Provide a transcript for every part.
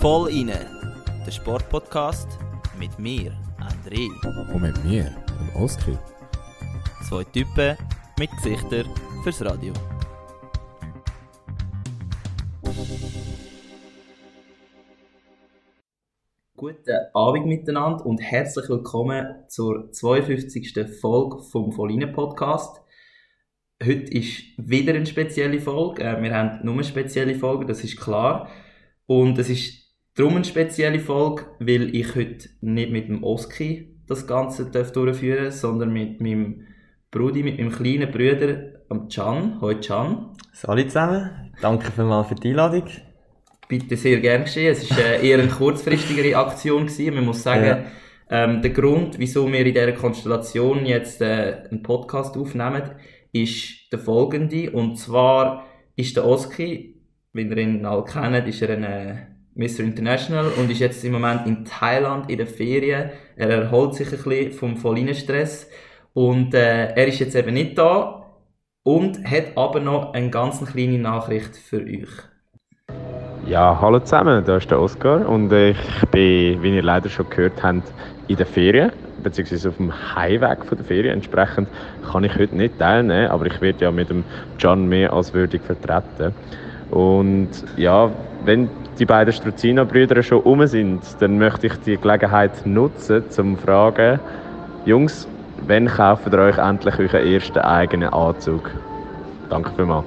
Voll inne, der Sportpodcast mit mir, André. Und mit mir, dem Oskar. Zwei Typen mit Gesichtern fürs Radio. Guten Abend miteinander und herzlich willkommen zur 52. Folge vom Volline Podcast. Heute ist wieder eine spezielle Folge. Äh, Wir haben nur eine spezielle Folge, das ist klar. Und es ist darum eine spezielle Folge, weil ich heute nicht mit dem Oski das Ganze darf durchführen sondern mit meinem Brudi, mit meinem kleinen Bruder, am Can. Hoi Can. Salut zusammen, danke vielmals für die Einladung. Bitte sehr gern geschehen. Es war äh, eher eine kurzfristigere Aktion. Gewesen. Man muss sagen, Ja. ähm, der Grund, wieso wir in dieser Konstellation jetzt äh, einen Podcast aufnehmen, ist der folgende. Und zwar ist der Oski, wie ihr ihn alle kennt, ist er ein äh, Mr. International und ist jetzt im Moment in Thailand in der Ferien. Er erholt sich ein bisschen vom Vollinenstress. Und äh, er ist jetzt eben nicht da und hat aber noch eine ganz kleine Nachricht für euch. Ja, hallo zusammen, da ist der Oskar und ich bin, wie ihr leider schon gehört habt, in der Ferien, beziehungsweise auf dem Heimweg von der Ferien. Entsprechend kann ich heute nicht teilnehmen, aber ich werde ja mit dem Can mehr als würdig vertreten. Und ja, wenn die beiden Struzina-Brüder schon um sind, dann möchte ich die Gelegenheit nutzen, um zu fragen, Jungs, wann kauft ihr euch endlich euren ersten eigenen Anzug? Danke vielmals.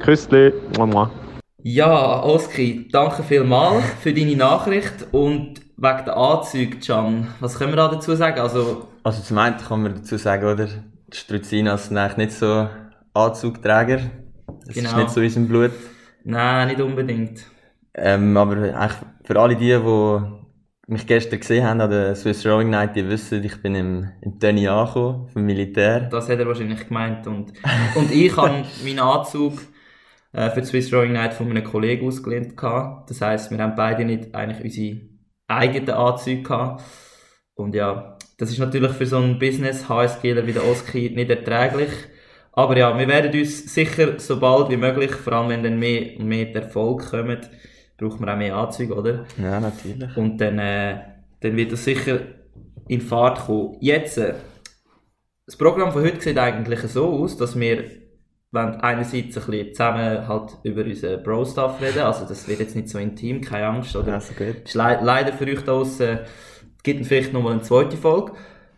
Küssli. Mua, mua. Ja, Oski, danke vielmals für deine Nachricht und wegen der Anzüge, Can, was können wir da dazu sagen? Also, Also zum einen kann man dazu sagen, oder? Die Struzinas sind eigentlich nicht so Anzugträger. Das ist Genau. nicht so in unserem Blut. nein, nicht unbedingt. Ähm, aber eigentlich für alle die, die mich gestern gesehen haben an der Swiss Rowing Night, die wissen, ich bin im, im Tönny angekommen, vom Militär. Das hat er wahrscheinlich gemeint. Und, und ich habe meinen Anzug äh, für die Swiss Rowing Night von einem Kollegen ausgelehnt. gehabt. Das heisst, wir haben beide nicht eigentlich unsere eigenen Anzüge gehabt. Und ja, das ist natürlich für so einen Business-HSGler wie der Oski nicht erträglich. Aber ja, wir werden uns sicher so bald wie möglich, vor allem wenn dann mehr und mehr Erfolg kommt, braucht man auch mehr Anzüge, oder? Ja, natürlich. Und dann, äh, dann wird das sicher in Fahrt kommen. Jetzt, äh, das Programm von heute sieht eigentlich so aus, dass wir wollen einerseits ein bisschen zusammen halt über unseren Bro-Stuff reden, also das wird jetzt nicht so intim, keine Angst, oder? Also gut. Ist le leider für euch da draussen, gibt vielleicht nochmal eine zweite Folge.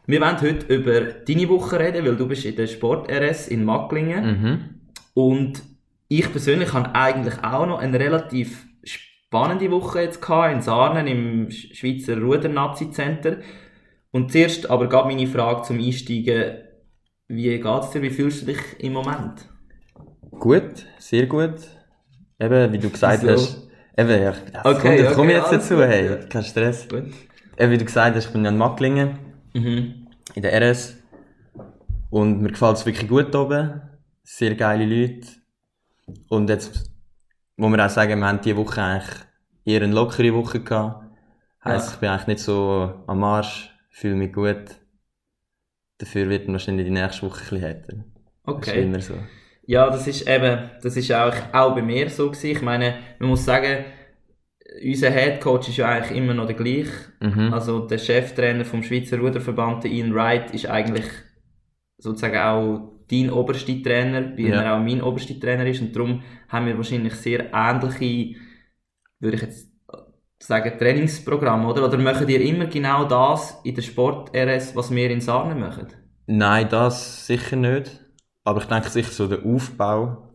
Wir wollen heute über deine Woche reden, weil du bist in der Sport-RS in Macklingen. Mhm. Und ich persönlich habe eigentlich auch noch eine relativ spannende Woche jetzt gehabt, in Sarnen im Sch- Schweizer Ruder-Nazi-Center. Und zuerst aber gab meine Frage zum Einsteigen, wie geht's dir, wie fühlst du dich im Moment? Gut, sehr gut. Eben, wie du gesagt Wieso? hast. Eben, ja, das Okay, kommt, das komme okay, ich jetzt dazu, gut, hey, ja. kein Stress. Gut. Eben, wie du gesagt hast, ich bin ja in Macklingen, Mhm. in der RS. Und mir gefällt es wirklich gut oben. Sehr geile Leute. Und jetzt muss man auch sagen, wir haben diese Woche eigentlich eher eine lockere Woche gehabt. Heisst, Ja. ich bin eigentlich nicht so am Arsch, fühle mich gut. Dafür wird man wahrscheinlich die nächste Woche ein bisschen härter. Das ist Okay. immer so. Ja, das ist eben, das ist auch, auch bei mir so gewesen. Ich meine, man muss sagen, unser Head Coach ist ja eigentlich immer noch der gleiche. Mhm. Also der Cheftrainer vom Schweizer Ruderverband, der Ian Wright, ist eigentlich sozusagen auch dein oberster Trainer, wie Ja. er auch mein oberster Trainer ist. Und darum haben wir wahrscheinlich sehr ähnliche, würde ich jetzt sagen, Trainingsprogramme, oder? Oder machen ihr immer genau das in der Sport-RS, was wir in Sarnen machen? Nein, das sicher nicht. Aber ich denke sicher so der Aufbau.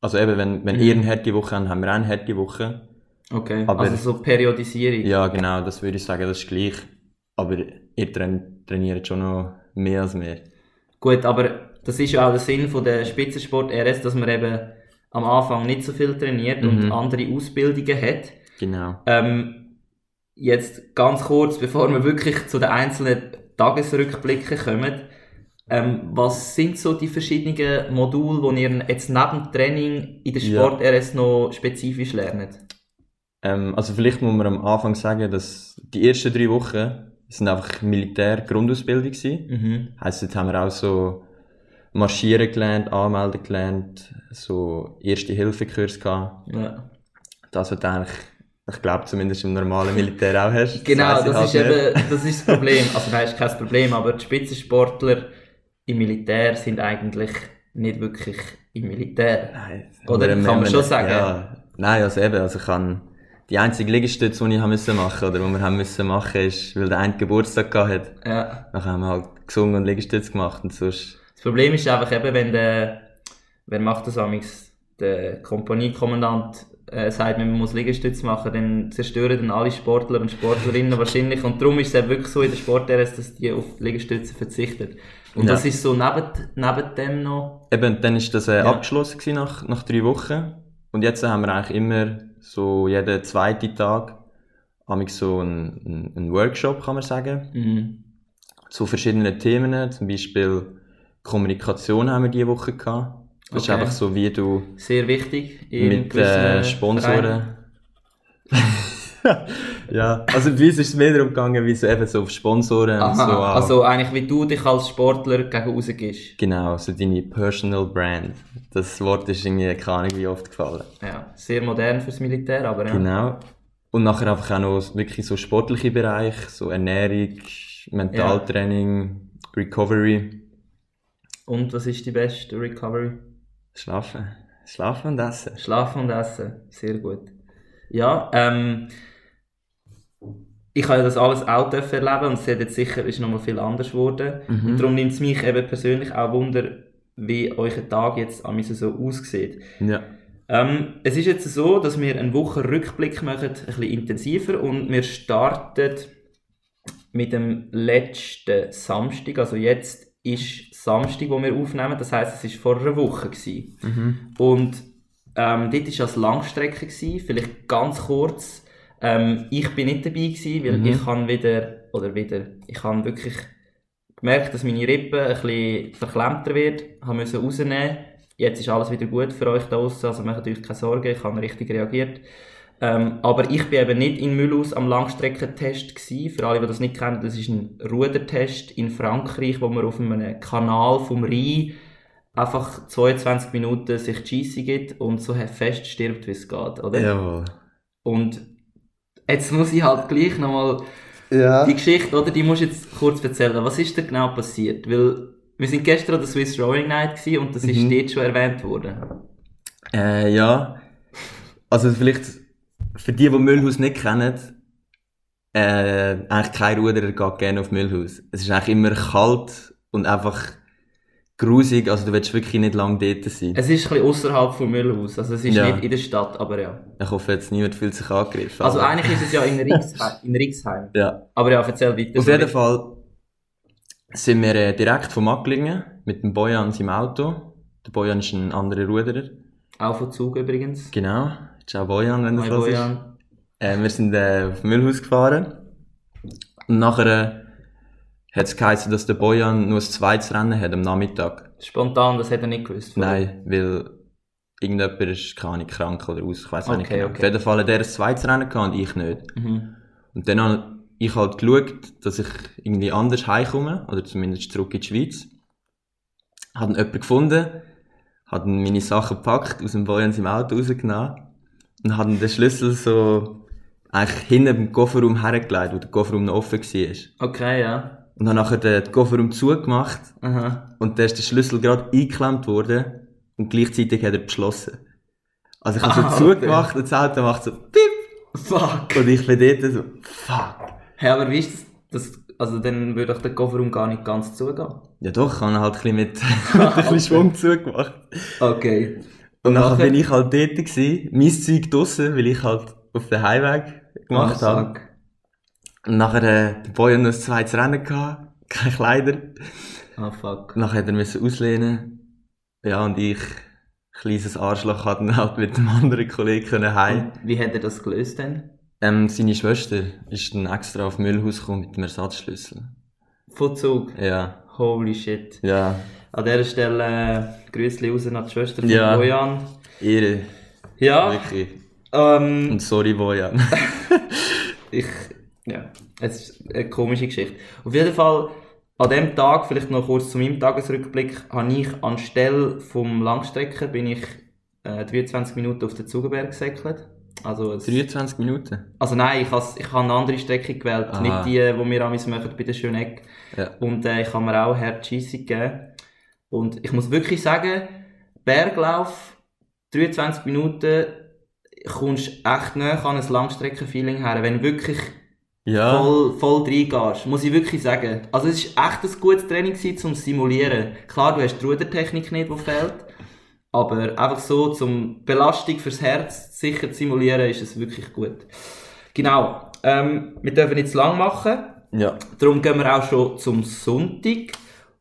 Also eben, wenn, wenn Mhm. ihr eine harte Woche habt, haben wir auch eine harte Woche. Okay, Aber- also so Periodisierung. Ja, genau, das würde ich sagen, das ist gleich. Aber ihr train trainiert schon noch mehr als wir. Gut, aber das ist ja auch der Sinn von der Spitzensport RS, dass man eben am Anfang nicht so viel trainiert und Mhm. andere Ausbildungen hat. Genau. Ähm, jetzt ganz kurz, bevor wir wirklich zu den einzelnen Tagesrückblicken kommen. Ähm, was sind so die verschiedenen Module, die ihr jetzt neben dem Training in der Ja. Sport RS noch spezifisch lernt? Ähm, also vielleicht muss man am Anfang sagen, dass die ersten drei Wochen sind einfach Militär-Grundausbildung gewesen. Mhm. Heisst, jetzt haben wir auch so marschieren gelernt, anmelden gelernt, so Erste-Hilfe-Kurs gehabt. Ja. Das, du eigentlich, ich glaube zumindest im normalen Militär auch hast. Genau, ich das halt ist nicht. eben das, ist das Problem. Also nein, ist kein Problem, aber die Spitzensportler im Militär sind eigentlich nicht wirklich im Militär. Nein. Oder kann man schon sagen? Ja, nein, also eben, also ich kann, die einzige Liegestütze, die ich haben müssen machen, oder die wir haben müssen machen, ist, weil der eine Geburtstag gehabt hat. Ja. Dann haben wir halt gesungen und Liegestütze gemacht und sonst, Das Problem ist einfach eben, wenn der, wer macht das amigs? Der Kompaniekommandant äh, sagt, man muss Liegestütz machen, dann zerstören dann alle Sportler und Sportlerinnen wahrscheinlich. Und darum ist es eben wirklich so in der Sport-RS, dass die auf Liegestütze verzichten. Und Ja. das ist so neben, neben dem noch. Eben, dann ist das äh, Ja. abgeschlossen gewesen nach, nach drei Wochen. Und jetzt haben wir eigentlich immer so jeden zweiten Tag so einen, einen, einen Workshop, kann man sagen, Mhm. zu verschiedenen Themen. Zum Beispiel Kommunikation haben wir diese Woche gehabt. Das ist Okay. einfach so, wie du Sehr wichtig. in mit äh, Sponsoren. Ja, also bei uns ist es mehr darum gegangen, wie so eben so auf Sponsoren und Aha, so auch. also eigentlich wie du dich als Sportler gegen rausgibst. Genau, so deine Personal Brand. Das Wort ist irgendwie keine Ahnung wie oft gefallen. Ja, sehr modern fürs Militär, aber ja. Genau. Und nachher einfach auch noch wirklich so sportliche Bereich, so Ernährung, Mentaltraining, Recovery, Und was ist die beste Recovery? Schlafen. Schlafen und Essen. Schlafen und Essen, sehr gut. Ja, ähm, ich habe das alles auch erleben und es hat jetzt sicher ist nochmal viel anders geworden. Mhm. Und darum nimmt es mich eben persönlich auch Wunder, wie euer Tag jetzt an so aussieht. Ja. Ähm, es ist jetzt so, dass wir einen Wochenrückblick machen, ein bisschen intensiver und wir starten mit dem letzten Samstag, also jetzt ist Samstag, wo wir aufnehmen, das heißt, es ist vor einer Woche gewesen. Mhm. Und ähm, dort war es Langstrecke, gewesen, vielleicht ganz kurz. Ähm, ich bin nicht dabei gewesen, weil Mhm. ich habe wieder, oder wieder, ich habe wirklich gemerkt, dass meine Rippe ein bisschen verklemmter wird, habe müssen rausnehmen. Jetzt ist alles wieder gut für euch da draussen, also macht euch keine Sorgen, ich habe richtig reagiert. Ähm, aber ich bin eben nicht in Müllhaus am Langstreckentest gewesen. Für alle, die das nicht kennen, das ist ein Rudertest in Frankreich, wo man auf einem Kanal vom Rhein einfach 22 Minuten sich die Scheisse gibt und so fest stirbt, wie es geht, oder? Jawohl. Und jetzt muss ich halt gleich nochmal Ja. die Geschichte, oder? Die musst du jetzt kurz erzählen. Was ist da genau passiert? Weil wir sind gestern an der Swiss Rowing Night gewesen und das ist Mhm. dort schon erwähnt worden. Äh, ja. Also vielleicht für die, die Müllhaus nicht kennen, äh, eigentlich kein Ruderer geht gerne auf Müllhaus. Es ist eigentlich immer kalt und einfach grusig, also du willst wirklich nicht lange dort sein. Es ist ein bisschen außerhalb von Müllhaus, also es ist Ja. nicht in der Stadt, aber ja. Ich hoffe jetzt, niemand fühlt sich angegriffen. Also aber- eigentlich ist es ja in Rixheim. In Rixheim. Ja. Aber ja, erzähl weiter. Auf jeden Fall sind wir äh, direkt vom Macklingen mit dem Bojan seinem Auto. Der Bojan ist ein anderer Ruderer. Auch von Zug übrigens. Genau. Ciao Bojan, wenn das Hi was ist. Äh, wir sind äh, auf Müllhaus gefahren. Und nachher äh, hat es geheißen, dass der Bojan nur ein zweites Rennen hat am Nachmittag. Spontan, das hätte er nicht gewusst. oder? Nein, weil irgendjemand ist keine krank oder aus, ich weiß nicht Okay, genau. okay. Auf jeden Fall hat er ein zweites Rennen gehabt und ich nicht. Mhm. Und dann habe ich halt geschaut, dass ich irgendwie anders heimkomme, oder zumindest zurück in die Schweiz. Habe dann jemanden gefunden, dann meine Sachen gepackt, aus dem Bojan im Auto rausgenommen und habe den Schlüssel so eigentlich hinten im Kofferraum hergelegt, wo der Kofferraum noch offen war. Okay, ja. Und habe nachher den Kofferraum zugemacht Aha. und da ist der Schlüssel gerade eingeklemmt worden und gleichzeitig hat er beschlossen. Also ich habe Ah, so okay. zugemacht und das Auto macht so piep Fuck. und ich bin dort so fuck. Hey, aber wie ist das? das also dann würde doch der Kofferraum gar nicht ganz zugehen. Ja doch, ich habe ihn halt ein bisschen mit, mit ein bisschen Schwung zugemacht. Okay. Und nachher nachher? bin ich halt dort gewesen, mein Zeug draussen, weil ich halt auf den Heimweg gemacht Ah, habe. fuck. Und nachher, äh, der Boy hat noch ein zweites Rennen gehabt, keine Kleider. Ah, fuck. Und nachher hat er müssen auslehnen. Ja, und ich, kleines Arschloch, hat dann halt mit einem anderen Kollegen können heim. Und wie hat er das gelöst denn? Ähm, seine Schwester ist dann extra auf Müllhaus gekommen mit dem Ersatzschlüssel. Von Zug. Ja, Holy shit. ja, An dieser Stelle äh, Grüßli raus an die Schwester von Ja. Bojan. Ehre, Ja, wirklich. ähm, Und sorry, Bojan. ich, ja, es ist eine komische Geschichte. Auf jeden Fall an dem Tag, vielleicht noch kurz zu meinem Tagesrückblick, habe ich anstelle vom Langstrecken bin ich äh, 23 Minuten auf den Zugenberg gesäckelt. Also, es, 23 Minuten? also nein, ich habe ich eine andere Strecke gewählt, Aha. nicht die, die wir amigs machen bei der Schöneck. Ja. Und äh, ich habe mir auch Scheisse gegeben. Und ich muss wirklich sagen, Berglauf, 23 Minuten, kommst echt näher an ein Langstreckenfeeling her, wenn du wirklich Ja. voll, voll reingehst, muss ich wirklich sagen. Also es war echt ein gutes Training gewesen, zum Simulieren. Klar, du hast die Rudertechnik nicht, die fehlt, aber einfach so zum Belastung fürs Herz sicher zu simulieren, ist es wirklich gut. Genau, ähm, wir dürfen zu lang machen, Ja. darum gehen wir auch schon zum Sonntag.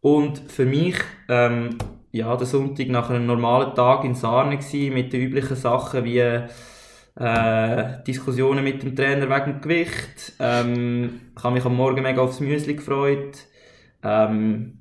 Und für mich, ähm, ja, der Sonntag nach einem normalen Tag in Sarne gsi mit den üblichen Sachen wie äh, Diskussionen mit dem Trainer wegen dem Gewicht. Ähm, ich habe mich am Morgen mega aufs Müsli gefreut. Ähm,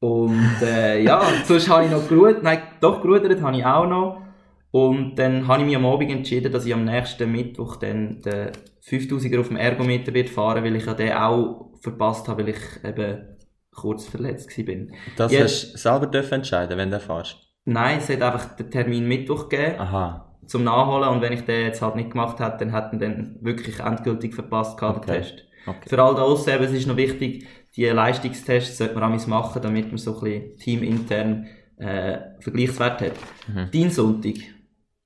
und äh, ja, sonst habe ich noch gerudert. Nein, doch gerudert habe ich auch noch. Und dann habe ich mich am Abend entschieden, dass ich am nächsten Mittwoch dann den 5000er auf dem Ergometer fahren, weil ich ja den auch verpasst habe, weil ich eben kurz verletzt bin. Das Ja. hast du selber dürfen entscheiden, wenn du fährst. Nein, es hat einfach den Termin Mittwoch gegeben. Aha. zum Nachholen und wenn ich den jetzt halt nicht gemacht hätte, dann hätten dann wirklich endgültig verpasst gehabt, den Okay. Test. Okay. Für all das eben, es ist noch wichtig, die Leistungstests sollte man amigs machen, damit man so ein bisschen teamintern äh, Vergleichswert hat. Mhm. Dein Sonntag,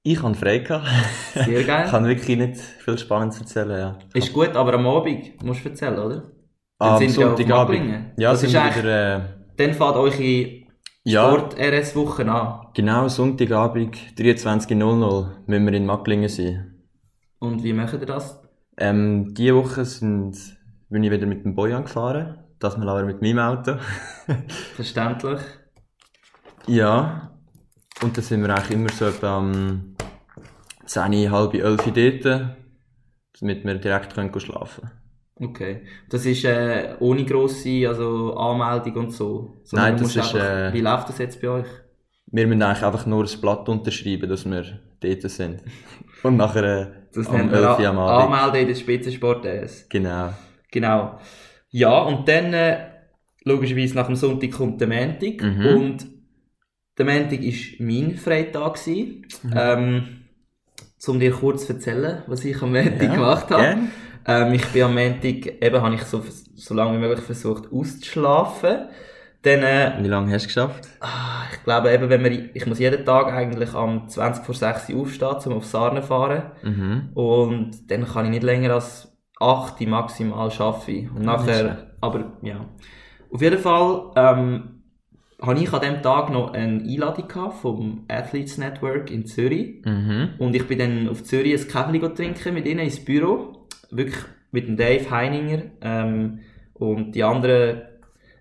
Ich hatte frei. Gehabt. sehr Ich geil. kann wirklich nicht viel Spannendes erzählen, ja. ist gut, aber am Abend musst du erzählen, oder? Am sind Sonntagabend. Ja, Das sind ist wieder, äh, Dann fährt eure ja, Sport-RS-Woche an. genau, Sonntagabend, 23.00 müssen wir in Macklingen sein. Und wie macht ihr das? Ähm, diese Woche sind, bin ich wieder mit dem Bojan gefahren. Das mal aber mit meinem Auto. Verständlich. ja. Und dann sind wir eigentlich immer so etwa am 10, halb 11 dort, damit wir direkt können schlafen Okay. Das ist äh, ohne grosse also Anmeldung und so. Sondern Nein, das ist, einfach- äh, Wie läuft das jetzt bei euch? Wir müssen eigentlich einfach nur ein Blatt unterschreiben, dass wir dort sind. Und nachher äh, Das am nennt man 11 Uhr am Abend. Anmelden in der Spitzensport RS. Genau. Genau. Ja, und dann, äh, logischerweise nach dem Sonntag kommt der Montag. Mhm. Und der Montag war mein Freitag. gewesen. Mhm. Ähm, um dir kurz zu erzählen, was ich am Montag Ja, gemacht habe. gern. Ähm, ich bin am Montag, eben habe ich so, so lange wie möglich versucht auszuschlafen. Dann, äh, Wie lange hast du geschafft? Ah, ich glaube eben, wenn wir, ich muss jeden Tag eigentlich am 20 vor 6 Uhr aufstehen, um auf Sarne zu fahren. Mhm. Und dann kann ich nicht länger als 8 maximal arbeiten. Und nachher, aber ja. Auf jeden Fall, ähm, habe ich an dem Tag noch eine Einladung vom Athletes Network in Zürich. Mhm. Und ich bin dann auf Zürich ein Kaffee trinken mit ihnen ins Büro. Wirklich mit dem Dave Heininger. Ähm, und die anderen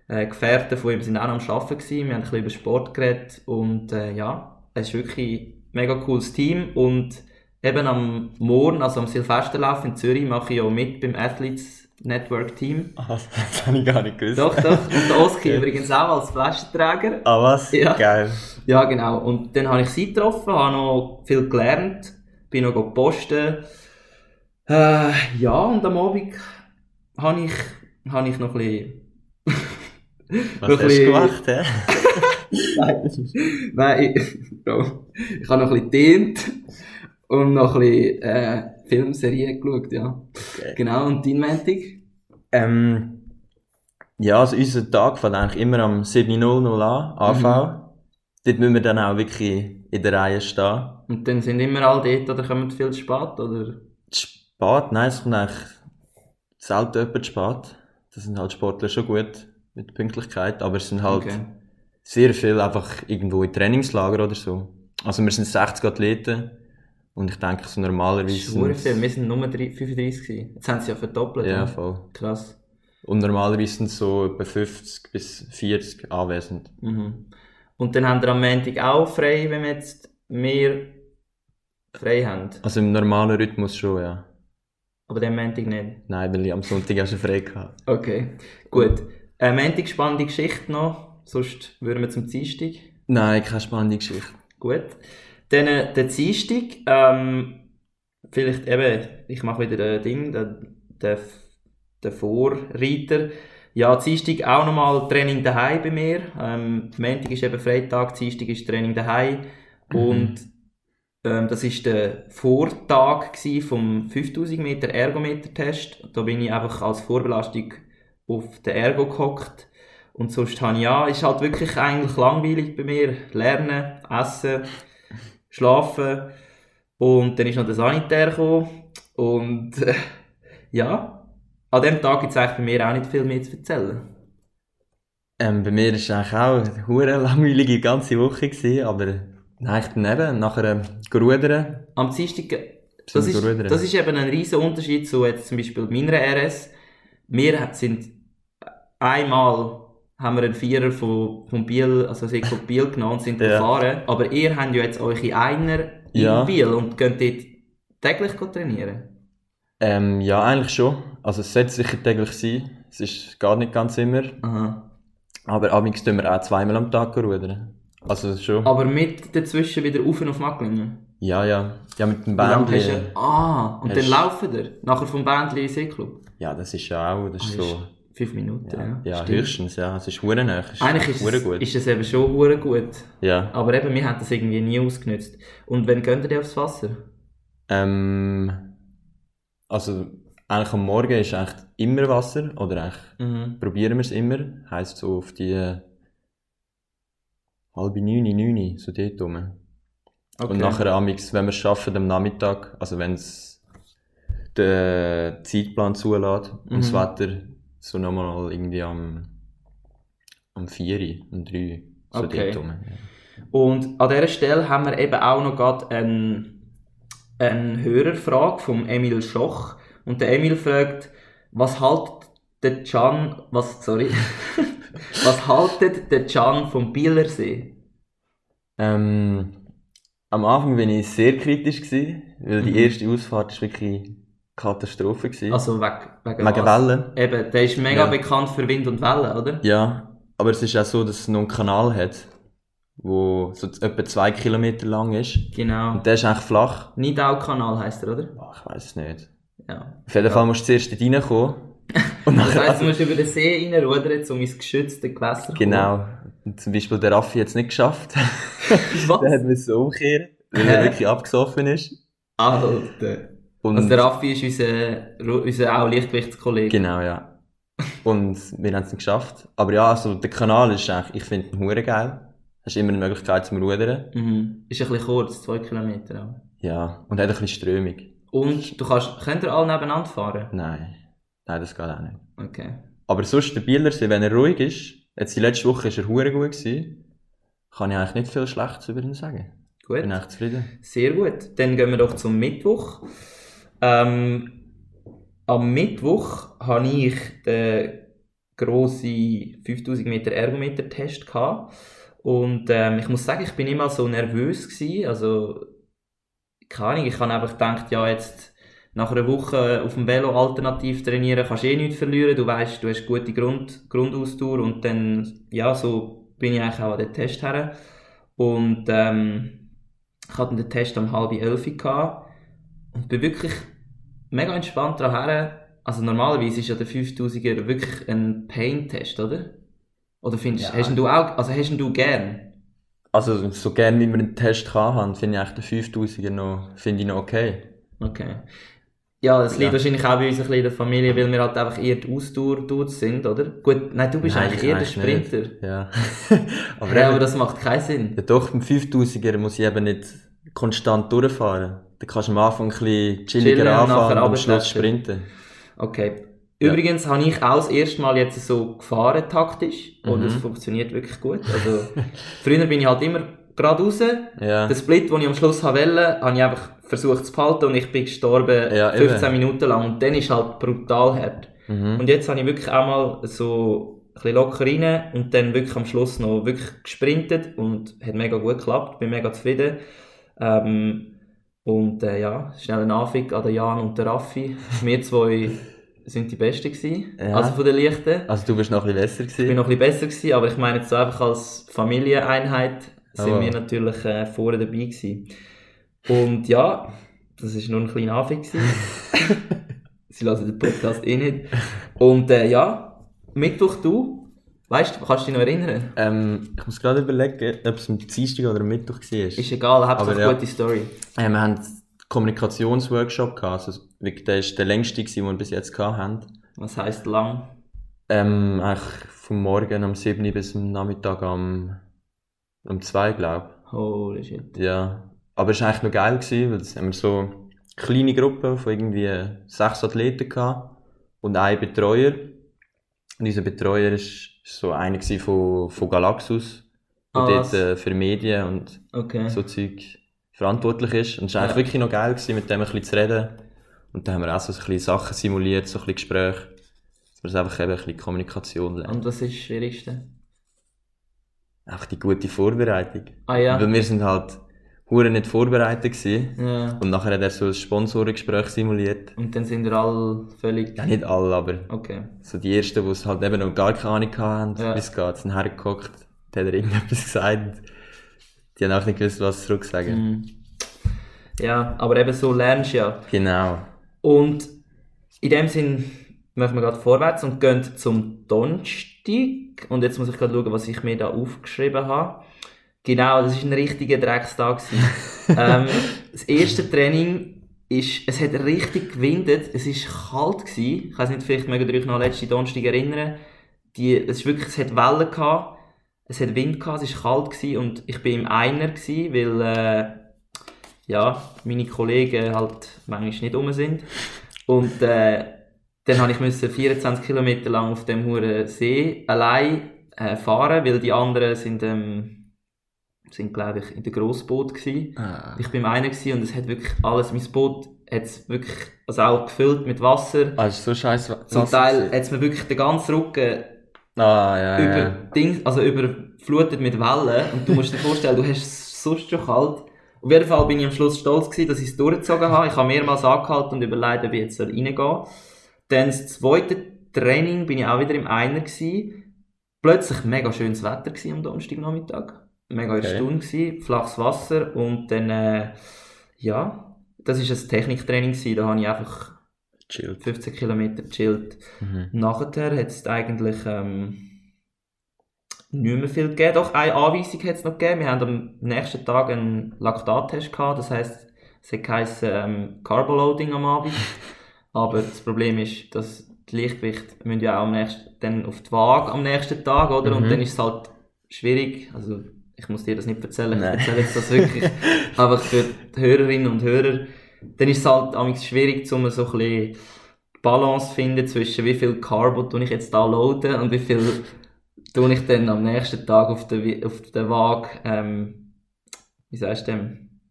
äh, Gefährten von ihm sind auch noch am Arbeiten gewesen. Wir haben ein bisschen über Sport geredet. Und äh, ja, es ist wirklich ein mega cooles Team. Und eben am Morgen, also am Silvesterlauf in Zürich, mache ich auch mit beim Athletes Network Team. Ah, das habe ich gar nicht gewusst. Doch, doch. Und der Oski übrigens auch als Flaschenträger. Ah, was? Ja. Geil. Ja, genau. Und dann habe ich sie getroffen, habe noch viel gelernt, bin noch gepostet. Äh, ja, und am Abend habe ich, habe ich noch ein bisschen... Was Noch hast du gemacht, hä? Nein, Nein ich, Bro, ich habe noch ein bisschen gedient und noch ein bisschen äh, Filmserien geschaut, ja. Okay. Genau, und dein Montag? Ähm, ja, also unser Tag fängt eigentlich immer am 7.00 an, AV. Mhm. Dort müssen wir dann auch wirklich in der Reihe stehen. Und dann sind immer alle dort oder kommen viel zu spät, oder? Spät? Nein, es kommt eigentlich selten jemand zu spät. Das sind halt Sportler schon gut mit Pünktlichkeit, aber es sind halt Okay. sehr viel einfach irgendwo in Trainingslager oder so. Also wir sind 60 Athleten und ich denke so Das normalerweise sind viel, wir sind nur drei- 35 gewesen. Jetzt haben sie ja verdoppelt. ja ja. voll. Krass. Und normalerweise sind so etwa 50 bis 40 anwesend. Mhm. Und dann haben wir am Montag auch frei, wenn wir jetzt mehr frei haben. Also im normalen Rhythmus schon, ja. Aber den Montag nicht. Nein, weil ich am Sonntag auch schon frei gehabt. Okay, gut. Äh, Montag spannende Geschichte noch, sonst würden wir zum Dienstag. Nein, keine spannende Geschichte. Gut. Dann äh, der Dienstag, ähm, vielleicht eben, ich mache wieder ein Ding, der, der, der Vorreiter. Ja, Dienstag auch nochmal Training daheim bei mir. Ähm, Montag ist eben Freitag, Dienstag ist Training daheim. Und ähm, das ist der Vortag vom 5000 Meter Ergometer-Test. Da bin ich einfach als Vorbelastung auf den Ergo gehockt. Und sonst habe ich ja, ist halt wirklich eigentlich langweilig bei mir. Lernen, essen, schlafen. Und dann ist noch der Sanitär gekommen. Und äh, ja, an dem Tag gibt es eigentlich bei mir auch nicht viel mehr zu erzählen. Ähm, bei mir war es eigentlich auch eine langweilige ganze Woche, gewesen, aber eigentlich daneben, nachher ähm, gerudern. Am Dienstag, das ist, das ist eben ein riesen Unterschied zu jetzt zum Beispiel meiner RS. Wir sind einmal haben wir einen Vierer von, von Biel, also Seko Biel genommen und sind Ja. gefahren. Aber ihr habt ja jetzt eure Einer in Ja. Biel und könnt dort täglich trainieren. Ähm, ja, eigentlich schon. Also es sollte sicher täglich sein. Es ist gar nicht ganz immer. Aha. Aber abends tun wir auch zweimal am Tag rudern. Also schon. Aber mit dazwischen wieder rauf auf Macklingen. Ja, ja. Ja, mit dem Bändchen. Ah, und Hast- dann laufen wir. Nachher vom Bändli in den Seeclub. Ja, das ist ja auch, das ist Ah, so. Fünf Minuten, ja. Ja, ja höchstens, ja. Es ist hure nah. Eigentlich ist es, gut. ist es eben schon hure gut. Ja. Aber eben, wir haben das irgendwie nie ausgenutzt. Und wann geht ihr aufs Wasser? Ähm, also, eigentlich am Morgen ist eigentlich immer Wasser. Oder eigentlich Mhm. probieren wir es immer. Heisst so auf die halbe neun, neun, so dort rum. Okay. Und nachher amix, wenn wir es schaffen am Nachmittag, also wenn es der Zeitplan zulässt und das Mhm. Wetter so nochmal irgendwie am, am 4, um 3, so Okay. dort rum. Und an dieser Stelle haben wir eben auch noch gerade eine, eine Hörerfrage vom Emil Schoch. Und der Emil fragt, was haltet der Can, was, sorry, was haltet der Can vom Bielersee? Ähm, am Anfang bin ich sehr kritisch gewesen, weil die Mhm. erste Ausfahrt ist wirklich Katastrophe gewesen. Also wegen, wegen, Wegen? Wellen. Eben, der ist mega Ja. bekannt für Wind und Wellen, oder? Ja, aber es ist auch so, dass es noch einen Kanal hat, wo so etwa zwei Kilometer lang ist. Genau. Und der ist eigentlich flach. Nidau-Kanal heisst er, oder? Ach, ich weiß es nicht. Ja. Auf jeden Fall musst du zuerst dort reinkommen. Und Das heisst, du musst über den See reinrudern, um ins geschützte Gewässer zu kommen. genau. Und zum Beispiel der Raffi hat es nicht geschafft. Was? der hat müssen umkehren, weil er wirklich abgesoffen ist. Alter. Und Also der Raffi ist unser, unser auch Leichtgewichtskollege. Genau, ja. Und wir haben es nicht geschafft. Aber ja, also der Kanal ist eigentlich, ich finde ihn hure geil. Hast immer eine Möglichkeit zum Rudern. Mhm. Ist ein bisschen kurz, zwei Kilometer auch. Ja. Und hat ein bisschen strömig. Und du kannst, könnt ihr alle nebeneinander fahren? Nein. Nein, das geht auch nicht. Okay. Aber sonst der Bielersee, wenn er ruhig ist, jetzt die letzte Woche ist er hure gut gewesen, kann ich eigentlich nicht viel Schlechtes über ihn sagen. Gut. Bin echt zufrieden. Sehr gut. Dann gehen wir doch zum Mittwoch. Ähm, am Mittwoch habe ich den grossen 5000 Meter Ergometer-Test gehabt. Und ähm, ich muss sagen, ich bin immer so nervös gewesen. Also, keine Ahnung, ich habe einfach gedacht, ja, jetzt nach einer Woche auf dem Velo alternativ trainieren, kannst du eh nichts verlieren. Du weißt, du hast gute Grund, Grundausdauer und dann, ja, so bin ich eigentlich auch an den Test her. Und ähm, ich hatte den Test um halb elf gehabt und bin wirklich mega entspannt daran. Also normalerweise ist ja der 5000er wirklich ein Pain-Test, oder? Oder findest Ja. hast du auch, also hast du gern? Also, so gerne wie wir einen Test haben, finde ich eigentlich den 5000er noch, finde ich noch okay. Okay. Ja, das liegt Ja. wahrscheinlich auch bei uns ein bisschen in der Familie, weil wir halt einfach eher die Ausdauer-Dudes sind, oder? Gut, nein, du bist Nein, eigentlich ich eher der weiss nicht. Sprinter. Ja. aber, Ja, aber das macht keinen Sinn. Ja, doch, beim 5000er muss ich eben nicht konstant durchfahren. Da kannst du am Anfang ein bisschen chilliger Chillen nachher und am Schluss sprinten. Okay. Ja. Übrigens habe ich auch das erste Mal jetzt so gefahren taktisch und Mhm. es funktioniert wirklich gut. Also, früher bin ich halt immer geradeaus. Ja. Den Split, den ich am Schluss wollte, habe ich einfach versucht zu behalten und ich bin gestorben Ja, 15 eben. Minuten lang und dann ist halt brutal hart. Mhm. Und jetzt habe ich wirklich auch mal so ein bisschen locker rein und dann wirklich am Schluss noch wirklich gesprintet und hat mega gut geklappt, bin mega zufrieden. Ähm, und äh, ja, schnell ein Anfang an den Jan und der Raffi. Wir zwei sind die Besten gewesen, Ja. also von den Leichten. Also du bist noch ein bisschen besser Ich bin gewesen. noch ein bisschen besser gewesen, aber ich meine jetzt so einfach als Familieneinheit sind Aber- wir natürlich äh, vorne dabei gewesen. Und ja, das ist nur ein kleiner Anfang. Sie lassen den Podcast eh nicht. Und äh, ja, Mittwoch du? Weißt du, kannst du dich noch erinnern? Ähm, ich muss gerade überlegen, ob es am Dienstag oder am Mittwoch war. Ist egal, Hauptsache Aber ja. gute Story. Äh, wir haben einen Kommunikationsworkshop gehabt, also der ist der längste den wir bis jetzt haben. Was heisst lang? Ähm, eigentlich vom Morgen am 7 bis am Nachmittag am, um 2, glaube Holy shit. ich. Ja. Aber es war eigentlich noch geil, gewesen, weil es haben wir so eine kleine Gruppe von irgendwie sechs Athleten gehabt und einen Betreuer. Und unser Betreuer ist so einer von, von Galaxus, der Ah, dort äh, für Medien und Okay. so Zeug verantwortlich ist. Und es war eigentlich Ja. wirklich noch geil, gewesen, mit dem ein bisschen zu reden. Und dann haben wir auch so ein bisschen Sachen simuliert, so ein bisschen Gespräche. Dass wir einfach eben ein bisschen Kommunikation lernen. Und was ist das Schwierigste? Einfach die gute Vorbereitung. Ah ja. Weil wir sind halt hure nicht vorbereitet gewesen. ja. Und nachher hat er so ein Sponsorengespräch simuliert. Und dann sind wir alle völlig... Ja, nicht alle, aber Okay. so die ersten, die es halt eben noch gar keine Ahnung hatten, Ja. wie es geht, sind hergeguckt, dann hat er irgendetwas gesagt. Die haben auch nicht gewusst, was zurücksagen. Mhm. Ja, aber eben so lernst du ja. Genau. Und in dem Sinn machen wir gerade vorwärts und gehen zum Donnerstag. Und jetzt muss ich gerade schauen, was ich mir da aufgeschrieben habe. Genau, das ist ein richtiger Dreckstag. ähm, das erste Training ist, es hat richtig gewindet, es ist kalt gewesen. Ich weiß nicht, vielleicht mögt ihr euch noch an letzte Donnerstag erinnern. Die, es ist wirklich, es hat Wellen gehabt, es hat Wind gehabt, es ist kalt gewesen und ich bin im Einer gewesen, weil, äh, ja, meine Kollegen halt manchmal nicht rum sind. Und äh, dann habe ich müssen 24 Kilometer lang auf dem hohen See allein äh, fahren, weil die anderen sind, ähm, sind glaube ich, in der Grossboot gewesen. Ah. Ich bin im einen gewesen und es hat wirklich alles, mein Boot hat's wirklich, also auch gefüllt mit Wasser. Ah, ist so scheiße. Zum Teil hat es mir wirklich den ganzen Rücken Ah, ja, über ja. Dings, also überflutet mit Wellen und du musst dir vorstellen, du hast es sonst schon kalt. Auf jeden Fall bin ich am Schluss stolz gewesen, dass ich es durchgezogen habe. Ich habe mehrmals angehalten und überlegt, ob ich jetzt reingehen soll. Dann das zweite Training bin ich auch wieder im Einer gewesen. Plötzlich mega schönes Wetter gewesen am Donnerstagnachmittag. Mega Okay. erstaunt gewesen, flaches Wasser und dann, äh, ja, das ist ein Techniktraining gewesen. Da habe ich einfach Chillt. 15 Kilometer gechillt. Mhm. Nachher hat es eigentlich ähm, nicht mehr viel gegeben. Doch, eine Anweisung hat es noch gegeben. Wir haben am nächsten Tag einen Laktattest gehabt. Das heisst, es hat geheißen, ähm, Carboloading am Abend. Aber das Problem ist, dass die Lichtgewicht müssen ja auch am nächsten, dann auf die Waage am nächsten Tag, oder? Und Mhm. dann ist es halt schwierig. Also, ich muss dir das nicht erzählen. Nein. Ich erzähle jetzt das wirklich einfach für die Hörerinnen und Hörer. Dann ist es halt amigs schwierig, um so ein bisschen die Balance zu finden zwischen wie viel Carbo tue ich jetzt da loaden und wie viel tue ich dann am nächsten Tag auf der, auf der Waage, ähm, wie sagst du dem,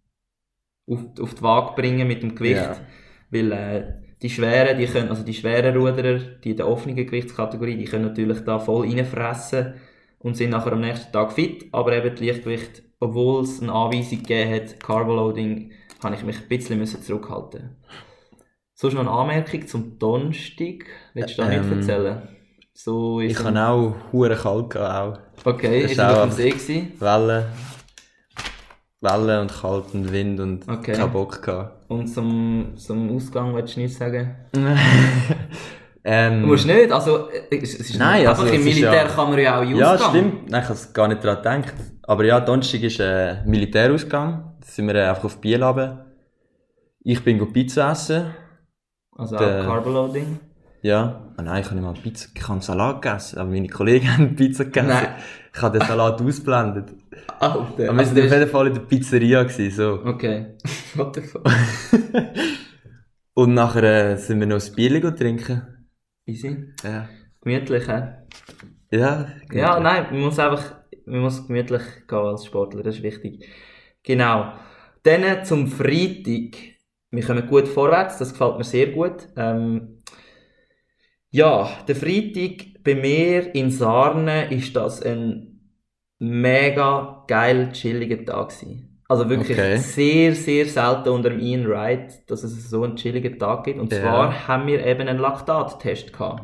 auf, auf die Waage bringen mit dem Gewicht. Ja. Weil äh, die schweren, die können, also die schweren Ruderer, die in der offenen Gewichtskategorie, die können natürlich da voll reinfressen und sind nachher am nächsten Tag fit, aber eben das Lichtgewicht, obwohl es eine Anweisung gegeben hat, Carboloading, habe ich mich ein bisschen müssen zurückhalten Sonst noch eine Anmerkung zum Donnerstag. Willst du da nicht Ähm, erzählen? So ist Ich habe auch hure kalt gehabt, auch. Okay, Das ist auf dem See? Wellen. Wellen und kalt und Wind und Okay. keinen Bock gehabt. Und zum, zum Ausgang willst du nichts sagen? ähm, Du musst nicht, also äh, es es ist Nein, einfach also im Militär ja- kann man ja auch in Ja, Ausgang. stimmt. Nein, ich habe gar nicht daran gedacht. Aber ja, Donnerstag ist ein Militärausgang. Da sind wir äh, einfach auf Biel runter. Ich bin go Pizza essen. Also auch Der- Carboloading. Ja. Ah nein, ich habe nicht mal Pizza, ich habe Salat gegessen. Aber meine Kollegen haben Pizza gegessen. Nein. Ich habe den Salat ausblendet. Alter, Aber wir also sind auf jeden Fall in der Pizzeria gewesen, so. Okay. What the fuck? Und nachher äh, sind wir noch ein Bier trinken. Easy. Ja. Gemütlich, hä? Ja. Ja, nein, man muss einfach, man muss gemütlich gehen als Sportler, das ist wichtig. Genau. Dann zum Freitag. Wir kommen gut vorwärts, das gefällt mir sehr gut. Ähm, ja, der Freitag bei mir in Sarne ist das ein mega geil chilliger Tag gewesen. Also wirklich Okay. sehr, sehr selten unter dem Ian Wright, dass es so einen chilligen Tag gibt. Und Ja. zwar haben wir eben einen Laktattest gehabt.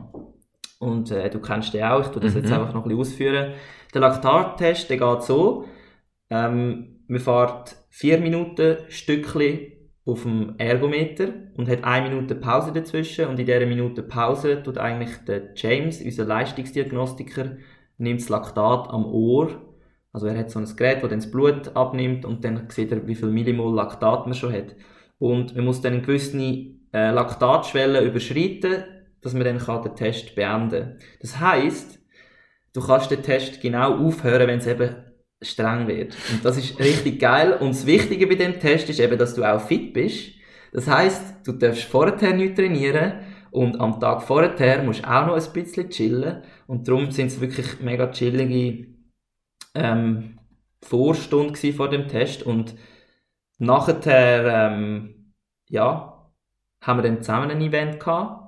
Und äh, du kennst den auch, ich tue das jetzt Mhm. einfach noch ein bisschen ausführen. Der Laktattest, der geht so, ähm, man fährt vier Minuten Stückchen auf dem Ergometer und hat eine Minute Pause dazwischen und in dieser Minute Pause tut eigentlich der James, unser Leistungsdiagnostiker, nimmt das Laktat am Ohr. Also er hat so ein Gerät, das dann das Blut abnimmt und dann sieht er, wie viel Millimol Laktat man schon hat. Und man muss dann eine gewisse äh, Laktatschwelle überschreiten, dass man dann den Test beenden kann. Das heisst, du kannst den Test genau aufhören, wenn es eben streng wird. Und das ist richtig geil. Und das Wichtige bei dem Test ist eben, dass du auch fit bist. Das heisst, du darfst vorher nicht trainieren und am Tag vorher musst du auch noch ein bisschen chillen. Und darum sind es wirklich mega chillige ähm, Vorstunden vor dem Test. Und nachher, ähm, ja, haben wir dann zusammen ein Event gehabt.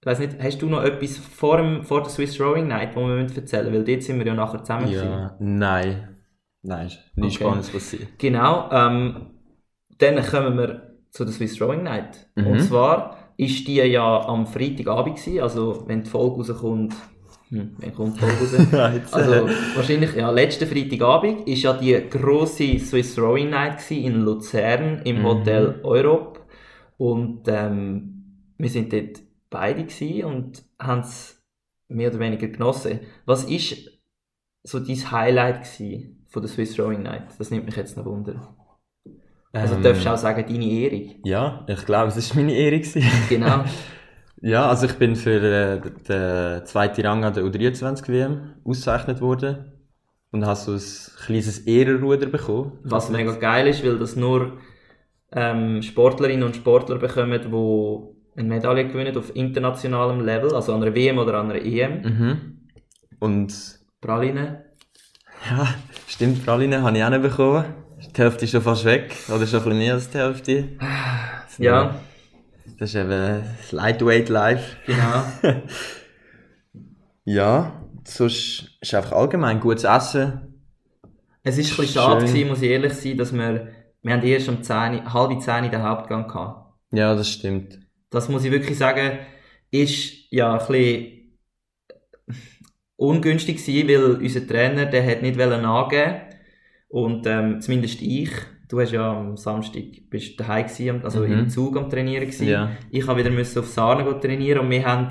Ich weiss nicht, hast du noch etwas vor, dem, vor der Swiss Rowing Night, wo wir erzählen müssen? Weil dort sind wir ja nachher zusammen. gewesen. Ja, nein. Nein, ist nichts Okay. Spannendes passiert. Genau, ähm, dann kommen wir zu der Swiss Rowing Night. Mhm. Und zwar ist die ja am Freitagabend gewesen, also wenn die Folge rauskommt, hm, wenn kommt Folge raus? Also wahrscheinlich, ja, letzten Freitagabend ist ja die grosse Swiss Rowing Night in Luzern im Mhm. Hotel Europe und ähm, wir sind dort beide und haben es mehr oder weniger genossen. Was ist so dein Highlight von der Swiss Rowing Night? Das nimmt mich jetzt noch wunder. Also ähm, darfst du auch sagen, deine Ehrung. Ja, ich glaube, es war meine Ehre. Genau. ja, also ich bin für äh, den zweiten Rang an der U23-WM ausgezeichnet worden und habe so ein kleines Ehrenruder bekommen. Was mega geil ist, weil das nur ähm, Sportlerinnen und Sportler bekommen, die eine Medaille gewinnen auf internationalem Level, also an einer WM oder an einer EM. Mhm. Und Praline. ja, stimmt, Praline habe ich auch nicht bekommen. Die Hälfte ist schon fast weg, oder schon ein bisschen mehr als die Hälfte. Ja, Das ist eben das Lightweight Life. genau. Ja, sonst ist einfach allgemein gutes Essen. Es ist ein bisschen schade gewesen, muss ich ehrlich sein, dass wir, wir haben erst um 10, halb 10 den Hauptgang gehabt. Ja, das stimmt. Das muss ich wirklich sagen, ist ja ein bisschen ungünstig gewesen, weil unser Trainer, der hat nicht angeben und ähm, zumindest ich, du hast ja am Samstag bist daheim gewesen, also Mhm. im Zug am trainieren gewesen. Ja. Ich habe wieder müssen auf Sarne trainieren und wir haben